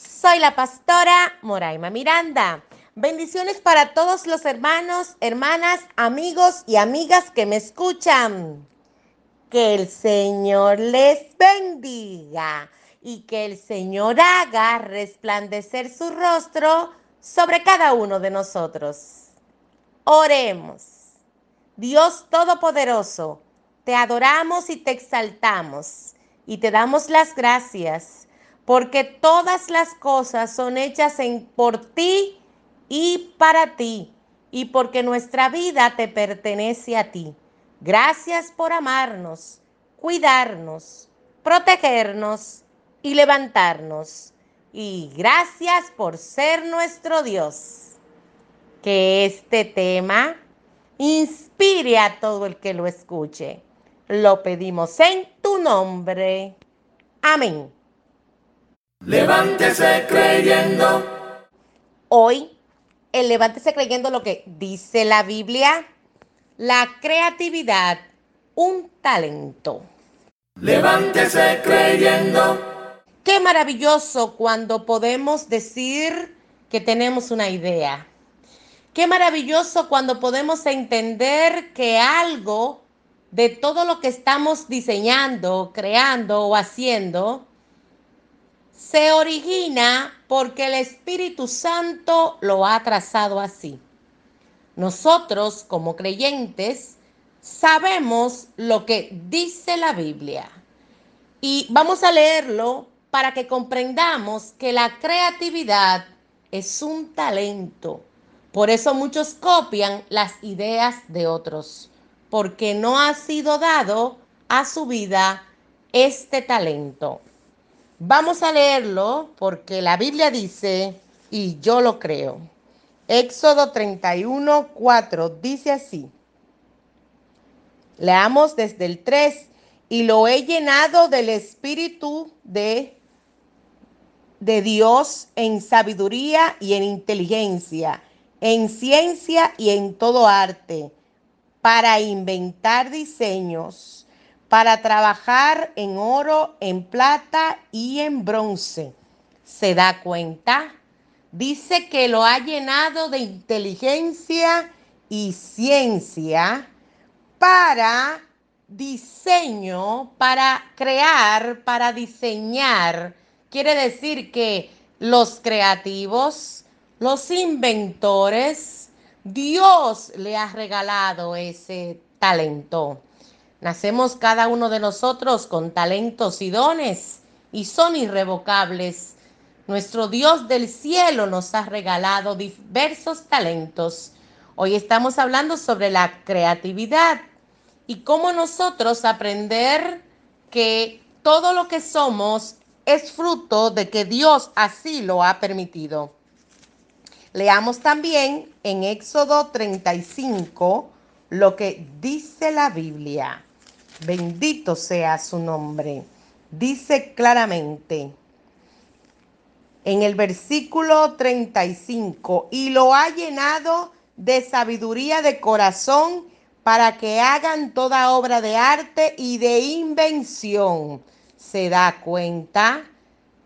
Soy la pastora Moraima Miranda. Bendiciones para todos los hermanos, hermanas, amigos y amigas que me escuchan. Que el Señor les bendiga y que el Señor haga resplandecer su rostro sobre cada uno de nosotros. Oremos. Dios Todopoderoso, te adoramos y te exaltamos y te damos las gracias porque todas las cosas son hechas por ti y para ti, y porque nuestra vida te pertenece a ti. Gracias por amarnos, cuidarnos, protegernos y levantarnos. Y gracias por ser nuestro Dios. Que este tema inspire a todo el que lo escuche. Lo pedimos en tu nombre. Amén. Levántese creyendo. Hoy, el levántese creyendo lo que dice la Biblia, la creatividad, un talento. Levántese creyendo. Qué maravilloso cuando podemos decir que tenemos una idea. Qué maravilloso cuando podemos entender que algo de todo lo que estamos diseñando, creando o haciendo, se origina porque el Espíritu Santo lo ha trazado así. Nosotros como creyentes sabemos lo que dice la Biblia y vamos a leerlo para que comprendamos que la creatividad es un talento. Por eso muchos copian las ideas de otros, porque no ha sido dado a su vida este talento. Vamos a leerlo porque la Biblia dice, y yo lo creo. Éxodo 31, 4 dice así. Leamos desde el 3. Y lo he llenado del Espíritu de, de Dios en sabiduría y en inteligencia, en ciencia y en todo arte, para inventar diseños para trabajar en oro, en plata y en bronce. ¿Se da cuenta? Dice que lo ha llenado de inteligencia y ciencia para diseño, para crear, para diseñar. Quiere decir que los creativos, los inventores, Dios le ha regalado ese talento. Nacemos cada uno de nosotros con talentos y dones y son irrevocables. Nuestro Dios del cielo nos ha regalado diversos talentos. Hoy estamos hablando sobre la creatividad y cómo nosotros aprender que todo lo que somos es fruto de que Dios así lo ha permitido. Leamos también en Éxodo 35 lo que dice la Biblia. Bendito sea su nombre. Dice claramente en el versículo 35, y lo ha llenado de sabiduría de corazón para que hagan toda obra de arte y de invención. ¿Se da cuenta?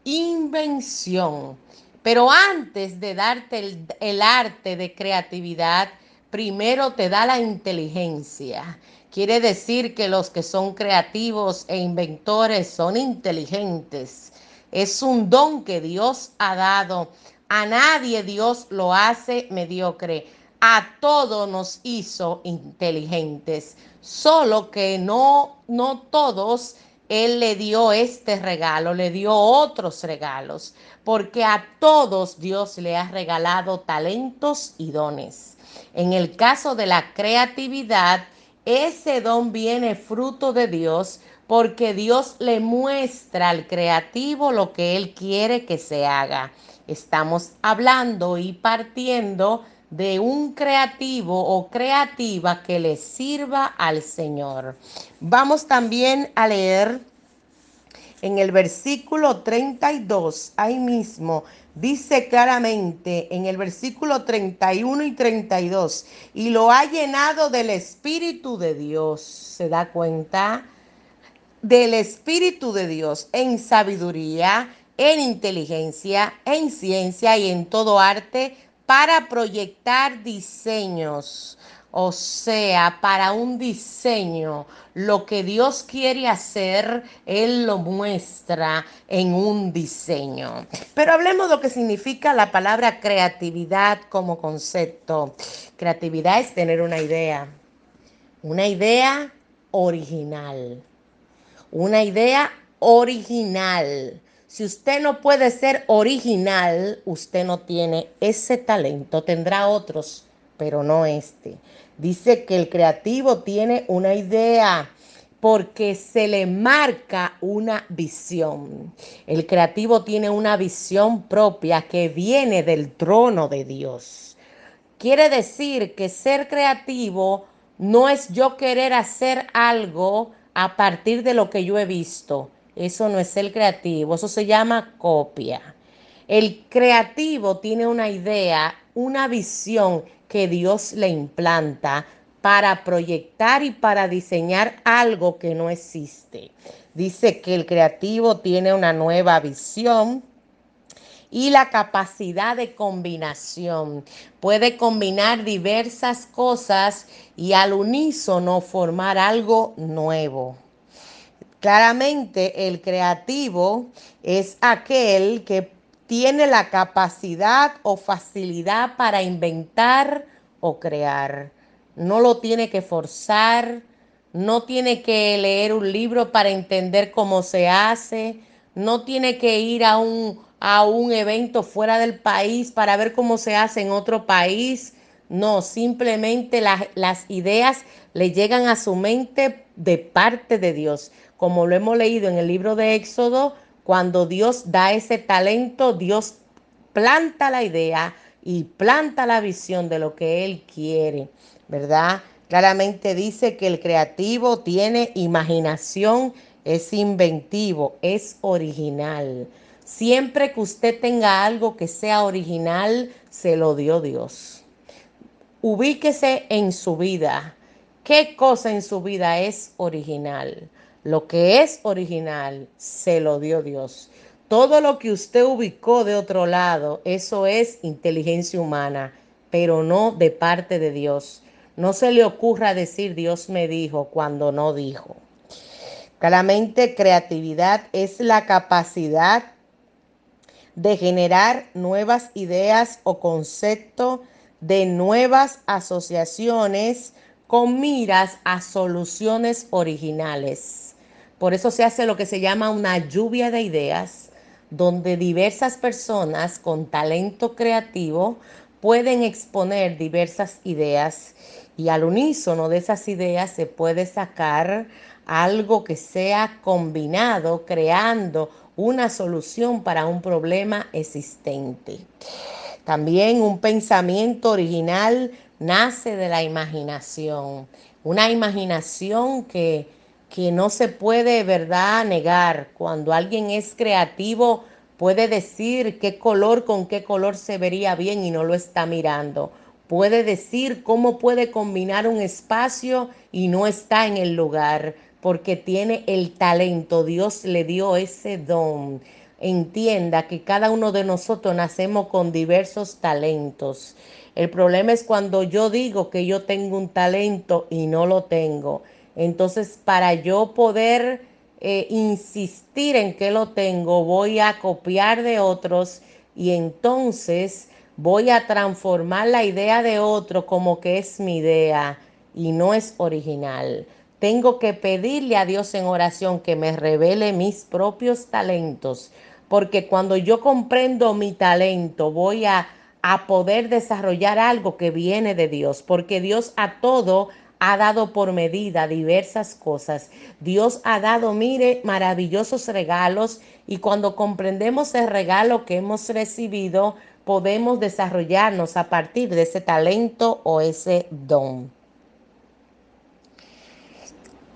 Invención. Pero antes de darte el, el arte de creatividad, primero te da la inteligencia. Quiere decir que los que son creativos e inventores son inteligentes. Es un don que Dios ha dado. A nadie Dios lo hace mediocre. A todos nos hizo inteligentes. Solo que no, no todos Él le dio este regalo, le dio otros regalos. Porque a todos Dios le ha regalado talentos y dones. En el caso de la creatividad, ese don viene fruto de Dios porque Dios le muestra al creativo lo que Él quiere que se haga. Estamos hablando y partiendo de un creativo o creativa que le sirva al Señor. Vamos también a leer en el versículo 32, ahí mismo, dice claramente en el versículo 31 y 32, y lo ha llenado del Espíritu de Dios. ¿Se da cuenta? Del Espíritu de Dios en sabiduría, en inteligencia, en ciencia y en todo arte para proyectar diseños. O sea, para un diseño, lo que Dios quiere hacer, Él lo muestra en un diseño. Pero hablemos de lo que significa la palabra creatividad como concepto. Creatividad es tener una idea, una idea original, una idea original. Si usted no puede ser original, usted no tiene ese talento, tendrá otros, pero no este. Dice que el creativo tiene una idea porque se le marca una visión. El creativo tiene una visión propia que viene del trono de Dios. Quiere decir que ser creativo no es yo querer hacer algo a partir de lo que yo he visto. Eso no es ser creativo, eso se llama copia. El creativo tiene una idea, una visión que Dios le implanta para proyectar y para diseñar algo que no existe. Dice que el creativo tiene una nueva visión y la capacidad de combinación. Puede combinar diversas cosas y al unísono formar algo nuevo. Claramente el creativo es aquel que tiene la capacidad o facilidad para inventar o crear. No lo tiene que forzar, no tiene que leer un libro para entender cómo se hace, no tiene que ir a un, a un evento fuera del país para ver cómo se hace en otro país. No, simplemente las ideas le llegan a su mente de parte de Dios. Como lo hemos leído en el libro de Éxodo, cuando Dios da ese talento, Dios planta la idea y planta la visión de lo que Él quiere, ¿verdad? Claramente dice que el creativo tiene imaginación, es inventivo, es original. Siempre que usted tenga algo que sea original, se lo dio Dios. Ubíquese en su vida. ¿Qué cosa en su vida es original? Lo que es original se lo dio Dios. Todo lo que usted ubicó de otro lado, eso es inteligencia humana, pero no de parte de Dios. No se le ocurra decir Dios me dijo cuando no dijo. Claramente creatividad es la capacidad de generar nuevas ideas o conceptos de nuevas asociaciones con miras a soluciones originales. Por eso se hace lo que se llama una lluvia de ideas, donde diversas personas con talento creativo pueden exponer diversas ideas y al unísono de esas ideas se puede sacar algo que sea combinado, creando una solución para un problema existente. También un pensamiento original nace de la imaginación, una imaginación que que no se puede, ¿verdad?, negar. Cuando alguien es creativo, puede decir qué color con qué color se vería bien y no lo está mirando. Puede decir cómo puede combinar un espacio y no está en el lugar, porque tiene el talento. Dios le dio ese don. Entienda que cada uno de nosotros nacemos con diversos talentos. El problema es cuando yo digo que yo tengo un talento y no lo tengo. Entonces, para yo poder eh, insistir en que lo tengo, voy a copiar de otros y entonces voy a transformar la idea de otro como que es mi idea y no es original. Tengo que pedirle a Dios en oración que me revele mis propios talentos, porque cuando yo comprendo mi talento, voy a, a poder desarrollar algo que viene de Dios, porque Dios a todo ha dado por medida diversas cosas. Dios ha dado, mire, maravillosos regalos y cuando comprendemos el regalo que hemos recibido, podemos desarrollarnos a partir de ese talento o ese don.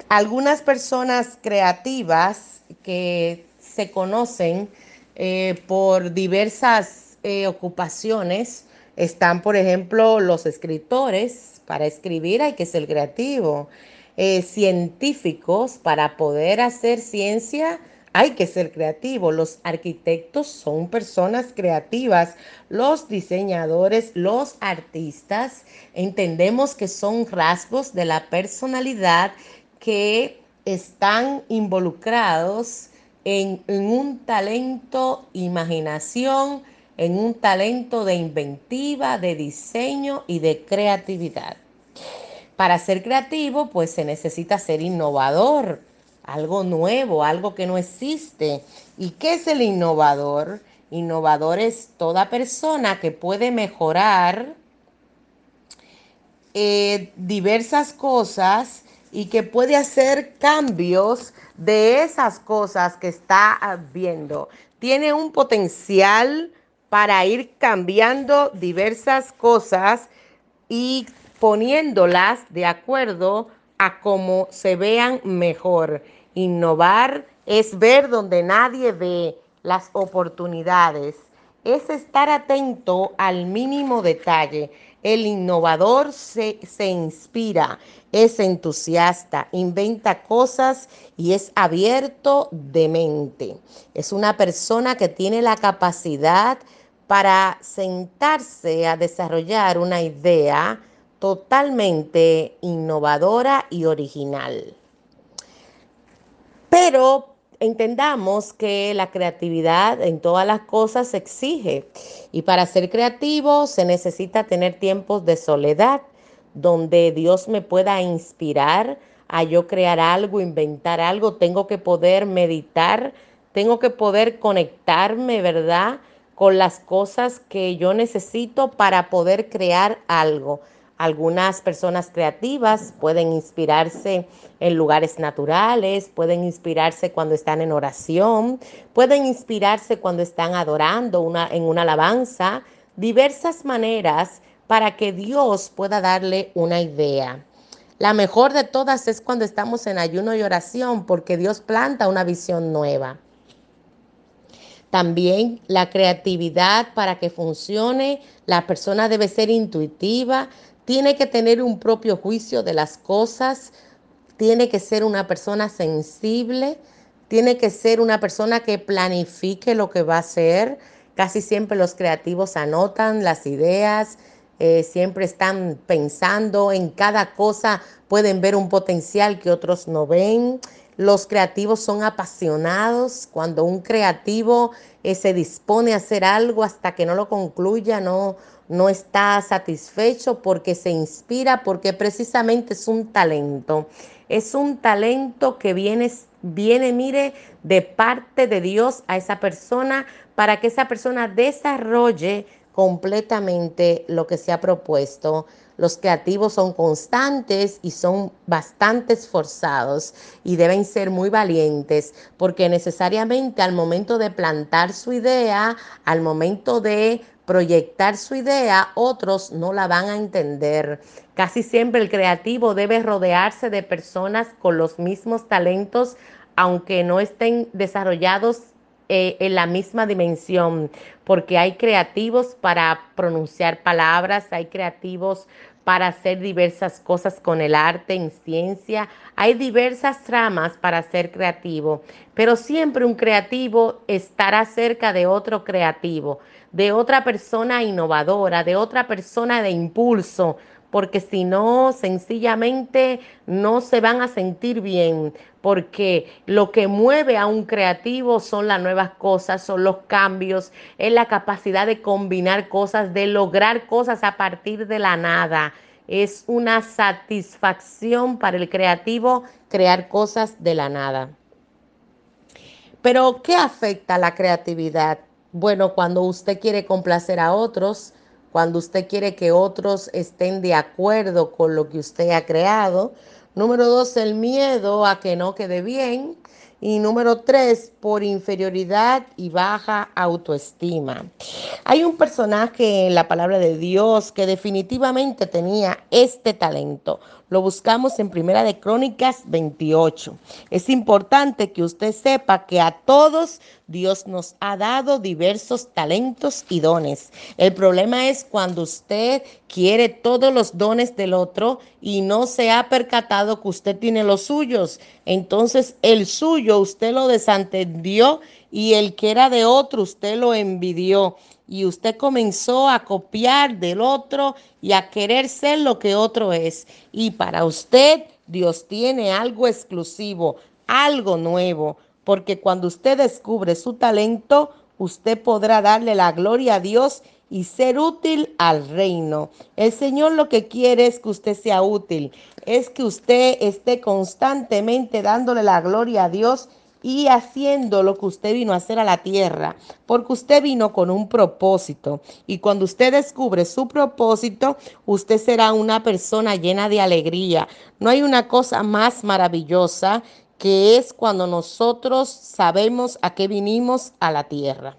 Algunas personas creativas que se conocen eh, por diversas eh, ocupaciones están, por ejemplo, los escritores. Para escribir hay que ser creativo. Eh, científicos, para poder hacer ciencia hay que ser creativo. Los arquitectos son personas creativas. Los diseñadores, los artistas, entendemos que son rasgos de la personalidad que están involucrados en, un talento, imaginación, en un talento de inventiva, de diseño y de creatividad. Para ser creativo, pues se necesita ser innovador, algo nuevo, algo que no existe. ¿Y qué es el innovador? Innovador es toda persona que puede mejorar eh, diversas cosas y que puede hacer cambios de esas cosas que está viendo. Tiene un potencial para ir cambiando diversas cosas y poniéndolas de acuerdo a cómo se vean mejor. Innovar es ver donde nadie ve las oportunidades. Es estar atento al mínimo detalle. El innovador se, se inspira, es entusiasta, inventa cosas y es abierto de mente. Es una persona que tiene la capacidad para sentarse a desarrollar una idea totalmente innovadora y original. Pero entendamos que la creatividad en todas las cosas se exige y para ser creativo se necesita tener tiempos de soledad donde Dios me pueda inspirar a yo crear algo, inventar algo, tengo que poder meditar, tengo que poder conectarme, ¿verdad? Con las cosas que yo necesito para poder crear algo. Algunas personas creativas pueden inspirarse en lugares naturales, pueden inspirarse cuando están en oración, pueden inspirarse cuando están adorando en una alabanza, diversas maneras para que Dios pueda darle una idea. La mejor de todas es cuando estamos en ayuno y oración, porque Dios planta una visión nueva. También la creatividad para que funcione, la persona debe ser intuitiva, tiene que tener un propio juicio de las cosas, tiene que ser una persona sensible, tiene que ser una persona que planifique lo que va a hacer. Casi siempre los creativos anotan las ideas, eh, siempre están pensando en cada cosa, pueden ver un potencial que otros no ven. Los creativos son apasionados. Cuando un creativo eh, se dispone a hacer algo hasta que no lo concluya, no, no está satisfecho porque se inspira, porque precisamente es un talento. Es un talento que viene, viene, mire, de parte de Dios a esa persona para que esa persona desarrolle completamente lo que se ha propuesto. Los creativos son constantes y son bastante esforzados y deben ser muy valientes porque necesariamente al momento de plantar su idea, al momento de proyectar su idea, otros no la van a entender. Casi siempre el creativo debe rodearse de personas con los mismos talentos, aunque no estén desarrollados eh, en la misma dimensión, porque hay creativos para pronunciar palabras, hay creativos para hacer diversas cosas con el arte, en ciencia, hay diversas ramas para ser creativo, pero siempre un creativo estará cerca de otro creativo, de otra persona innovadora, de otra persona de impulso, porque si no, sencillamente no se van a sentir bien, porque lo que mueve a un creativo son las nuevas cosas, son los cambios, es la capacidad de combinar cosas, de lograr cosas a partir de la nada. Es una satisfacción para el creativo crear cosas de la nada. Pero, ¿qué afecta a la creatividad? Bueno, cuando usted quiere complacer a otros, cuando usted quiere que otros estén de acuerdo con lo que usted ha creado. Número dos, el miedo a que no quede bien. Y número tres, por inferioridad y baja autoestima. Hay un personaje en la palabra de Dios que definitivamente tenía este talento. Lo buscamos en Primera de Crónicas 28. Es importante que usted sepa que a todos Dios nos ha dado diversos talentos y dones. El problema es cuando usted quiere todos los dones del otro y no se ha percatado que usted tiene los suyos. Entonces el suyo usted lo desentendió y el que era de otro usted lo envidió y usted comenzó a copiar del otro y a querer ser lo que otro es. Y para usted Dios tiene algo exclusivo, algo nuevo, porque cuando usted descubre su talento, usted podrá darle la gloria a Dios y ser útil al reino. El Señor lo que quiere es que usted sea útil, es que usted esté constantemente dándole la gloria a Dios y haciendo lo que usted vino a hacer a la tierra, porque usted vino con un propósito. Y cuando usted descubre su propósito, usted será una persona llena de alegría. No hay una cosa más maravillosa que es cuando nosotros sabemos a qué vinimos a la tierra.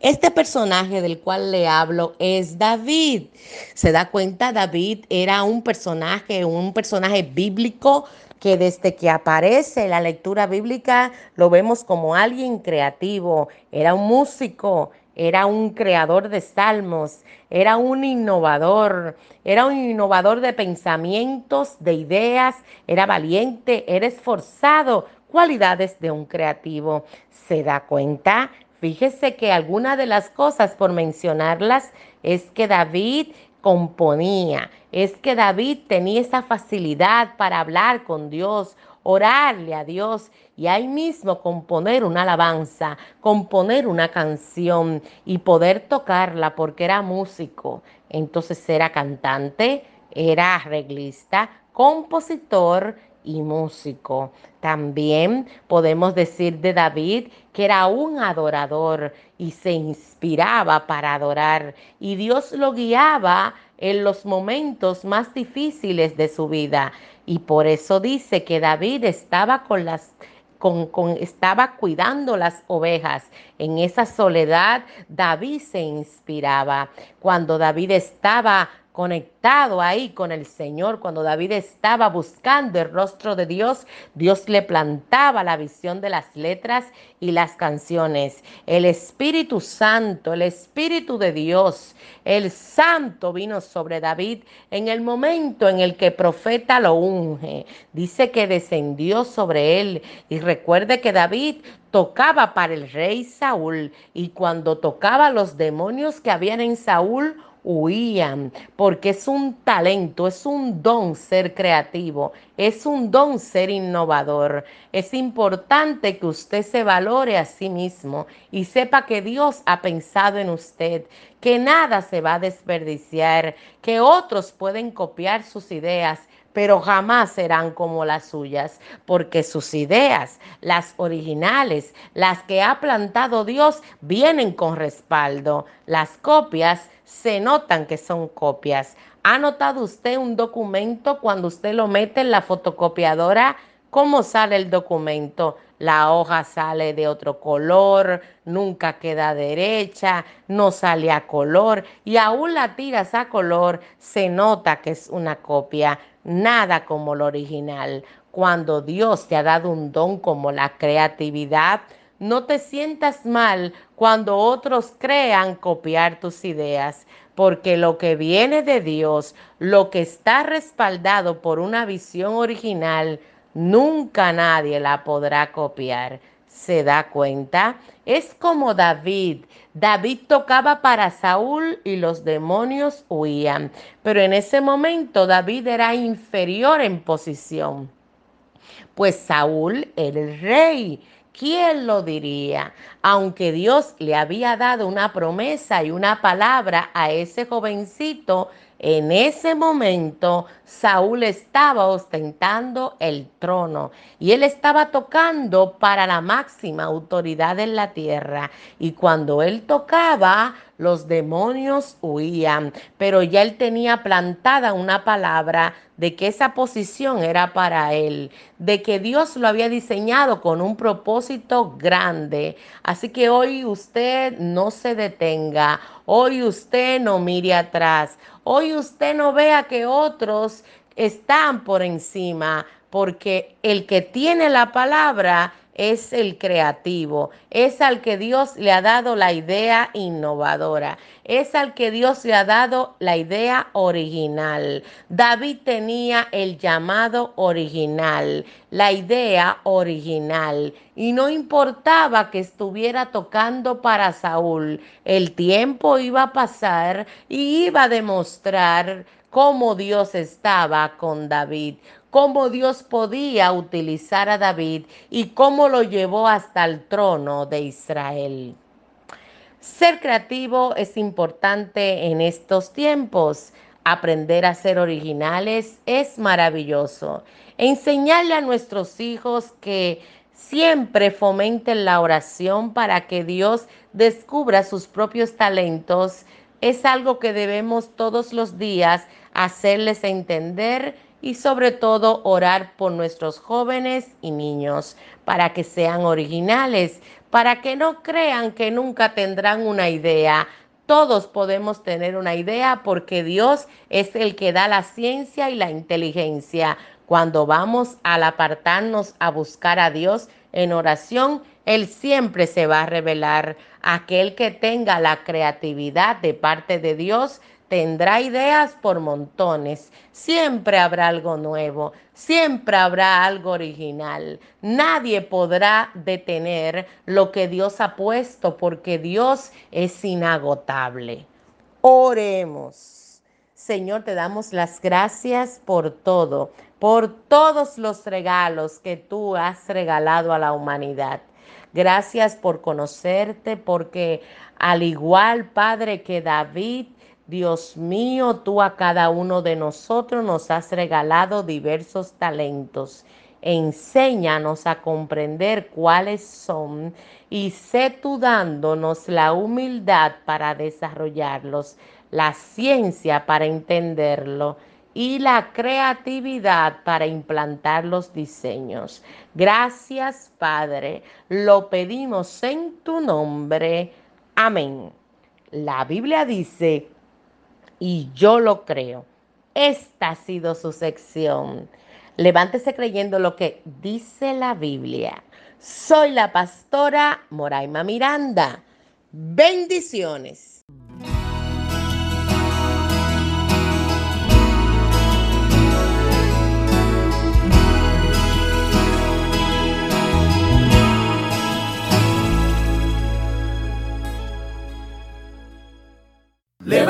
Este personaje del cual le hablo es David. Se da cuenta, David era un personaje, un personaje bíblico que desde que aparece la lectura bíblica lo vemos como alguien creativo, era un músico, era un creador de salmos, era un innovador, era un innovador de pensamientos, de ideas, era valiente, era esforzado, cualidades de un creativo. ¿Se da cuenta? Fíjese que algunas de las cosas, por mencionarlas, es que David componía. Es que David tenía esa facilidad para hablar con Dios, orarle a Dios y ahí mismo componer una alabanza, componer una canción y poder tocarla porque era músico. Entonces era cantante, era arreglista, compositor y músico. También podemos decir de David que era un adorador y se inspiraba para adorar y Dios lo guiaba en los momentos más difíciles de su vida y por eso dice que David estaba con las con, con, estaba cuidando las ovejas. En esa soledad David se inspiraba. Cuando David estaba conectado ahí con el Señor, cuando David estaba buscando el rostro de Dios, Dios le plantaba la visión de las letras y las canciones. El Espíritu Santo, el Espíritu de Dios, el Santo vino sobre David en el momento en el que profeta lo unge. Dice que descendió sobre él y recuerde que David tocaba para el rey Saúl y cuando tocaba los demonios que habían en Saúl, huían, porque es un talento, es un don ser creativo, es un don ser innovador. Es importante que usted se valore a sí mismo y sepa que Dios ha pensado en usted, que nada se va a desperdiciar, que otros pueden copiar sus ideas pero jamás serán como las suyas, porque sus ideas, las originales, las que ha plantado Dios, vienen con respaldo. Las copias se notan que son copias. ¿Ha notado usted un documento cuando usted lo mete en la fotocopiadora? ¿Cómo sale el documento? La hoja sale de otro color, nunca queda derecha, no sale a color y aún la tiras a color, se nota que es una copia, nada como lo original. Cuando Dios te ha dado un don como la creatividad, no te sientas mal cuando otros crean copiar tus ideas, porque lo que viene de Dios, lo que está respaldado por una visión original, nunca nadie la podrá copiar. ¿Se da cuenta? Es como David. David tocaba para Saúl y los demonios huían. Pero en ese momento David era inferior en posición. Pues Saúl el rey ¿Quién lo diría? Aunque Dios le había dado una promesa y una palabra a ese jovencito, en ese momento Saúl estaba ostentando el trono y él estaba tocando para la máxima autoridad en la tierra. Y cuando él tocaba, los demonios huían, pero ya él tenía plantada una palabra de que esa posición era para él, de que Dios lo había diseñado con un propósito grande. Así que hoy usted no se detenga, hoy usted no mire atrás, hoy usted no vea que otros están por encima, porque el que tiene la palabra es el creativo, es al que Dios le ha dado la idea innovadora, es al que Dios le ha dado la idea original. David tenía el llamado original, la idea original, y no importaba que estuviera tocando para Saúl, el tiempo iba a pasar y iba a demostrar cómo Dios estaba con David, cómo Dios podía utilizar a David y cómo lo llevó hasta el trono de Israel. Ser creativo es importante en estos tiempos. Aprender a ser originales es maravilloso. Enseñarle a nuestros hijos que siempre fomenten la oración para que Dios descubra sus propios talentos es algo que debemos todos los días hacerles entender y sobre todo orar por nuestros jóvenes y niños para que sean originales, para que no crean que nunca tendrán una idea. Todos podemos tener una idea porque Dios es el que da la ciencia y la inteligencia. Cuando vamos al apartarnos a buscar a Dios en oración, Él siempre se va a revelar. Aquel que tenga la creatividad de parte de Dios tendrá ideas por montones. Siempre habrá algo nuevo, siempre habrá algo original. Nadie podrá detener lo que Dios ha puesto porque Dios es inagotable. Oremos. Señor, te damos las gracias por todo, por todos los regalos que tú has regalado a la humanidad. Gracias por conocerte, porque al igual, Padre, que David, Dios mío, tú a cada uno de nosotros nos has regalado diversos talentos. Enséñanos a comprender cuáles son y sé tú dándonos la humildad para desarrollarlos, la ciencia para entenderlo y la creatividad para implantar los diseños. Gracias, Padre. Lo pedimos en tu nombre. Amén. La Biblia dice, y yo lo creo. Esta ha sido su sección. Levántese creyendo lo que dice la Biblia. Soy la pastora Moraima Miranda. Bendiciones.